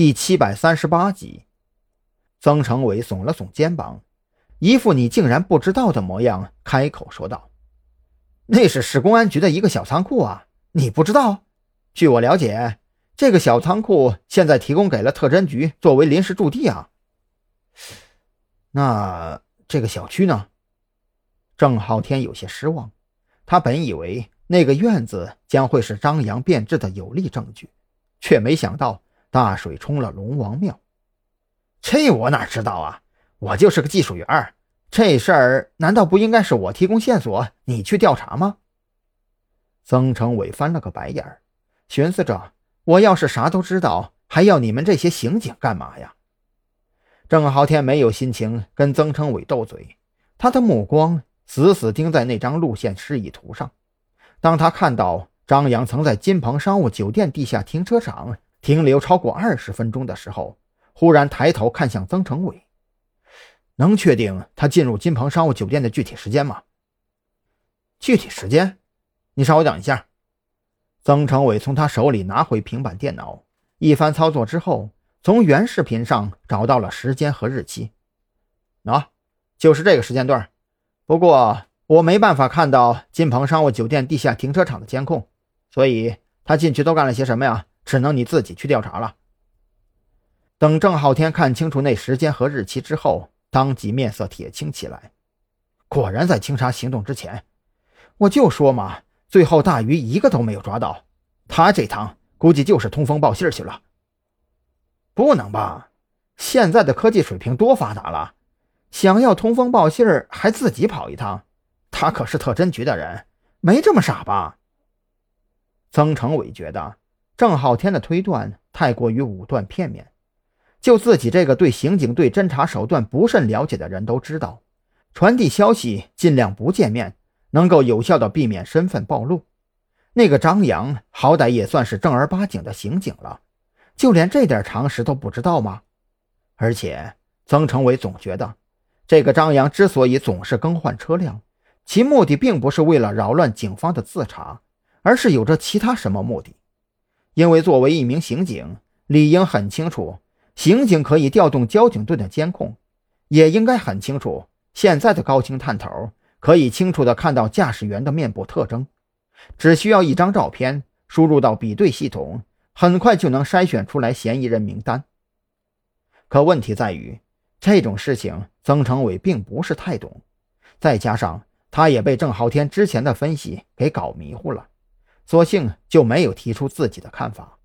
第七百三十八集。曾成伟耸了耸肩膀，一副你竟然不知道的模样，开口说道：“那是市公安局的一个小仓库啊，你不知道？据我了解，这个小仓库现在提供给了特侦局作为临时驻地啊。那这个小区呢？”郑浩天有些失望，他本以为那个院子将会是张扬变质的有力证据，却没想到大水冲了龙王庙。这我哪知道啊！我就是个技术员这事儿难道不应该是我提供线索，你去调查吗？曾成伟翻了个白眼儿，寻思着：我要是啥都知道，还要你们这些刑警干嘛呀？郑浩天没有心情跟曾成伟斗嘴，他的目光死死盯在那张路线示意图上。当他看到张扬曾在金鹏商务酒店地下停车场停留超过二十分钟的时候，忽然抬头看向曾成伟，能确定他进入金鹏商务酒店的具体时间吗？具体时间，你稍微等一下。曾成伟从他手里拿回平板电脑，一番操作之后，从原视频上找到了时间和日期。喏，就是这个时间段。不过我没办法看到金鹏商务酒店地下停车场的监控，所以他进去都干了些什么呀？只能你自己去调查了。等郑浩天看清楚那时间和日期之后，当即面色铁青起来。果然在清查行动之前，我就说嘛，最后大鱼一个都没有抓到，他这趟估计就是通风报信去了。不能吧？现在的科技水平多发达了，想要通风报信还自己跑一趟？他可是特侦局的人，没这么傻吧？曾成伟觉得郑浩天的推断太过于武断片面。就自己这个对刑警队侦查手段不甚了解的人都知道，传递消息尽量不见面，能够有效的避免身份暴露。那个张扬好歹也算是正儿八经的刑警了，就连这点常识都不知道吗？而且曾成伟总觉得，这个张扬之所以总是更换车辆，其目的并不是为了扰乱警方的自查，而是有着其他什么目的。因为作为一名刑警，理应很清楚。刑警可以调动交警队的监控，也应该很清楚，现在的高清探头可以清楚地看到驾驶员的面部特征，只需要一张照片输入到比对系统，很快就能筛选出来嫌疑人名单。可问题在于，这种事情曾成伟并不是太懂，再加上他也被郑浩天之前的分析给搞迷糊了，索性就没有提出自己的看法。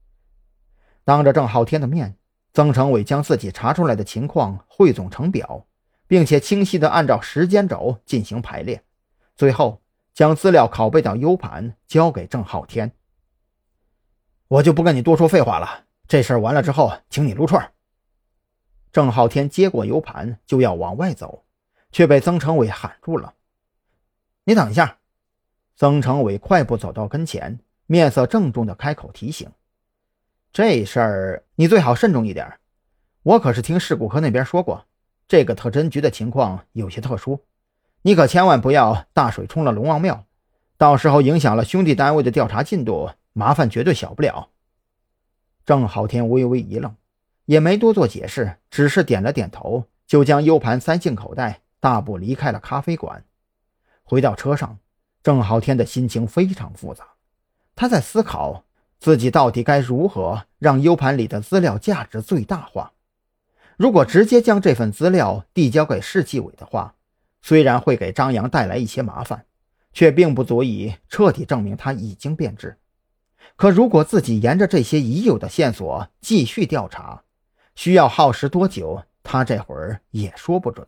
当着郑浩天的面。曾成伟将自己查出来的情况汇总成表，并且清晰地按照时间轴进行排列，最后将资料拷贝到 U 盘交给郑浩天。我就不跟你多说废话了，这事儿完了之后，请你撸串。郑浩天接过 U 盘就要往外走，却被曾成伟喊住了。你等一下！曾成伟快步走到跟前，面色郑重地开口提醒。这事儿你最好慎重一点。我可是听事故科那边说过，这个特侦局的情况有些特殊，你可千万不要大水冲了龙王庙，到时候影响了兄弟单位的调查进度，麻烦绝对小不了。郑浩天微微一愣，也没多做解释，只是点了点头，就将 U 盘塞进口袋，大步离开了咖啡馆。回到车上，郑浩天的心情非常复杂，他在思考。自己到底该如何让 U 盘里的资料价值最大化？如果直接将这份资料递交给市纪委的话，虽然会给张扬带来一些麻烦，却并不足以彻底证明他已经变质。可如果自己沿着这些已有的线索继续调查，需要耗时多久，他这会儿也说不准。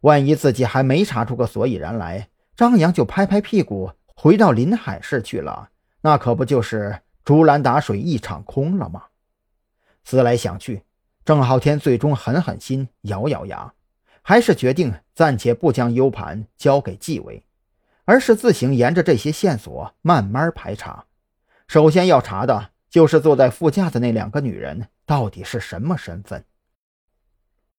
万一自己还没查出个所以然来，张扬就拍拍屁股回到临海市去了，那可不就是？竹篮打水一场空了吗？思来想去，郑浩天最终狠狠心，咬咬牙，还是决定暂且不将 U 盘交给纪委，而是自行沿着这些线索慢慢排查。首先要查的就是坐在副驾的那两个女人到底是什么身份。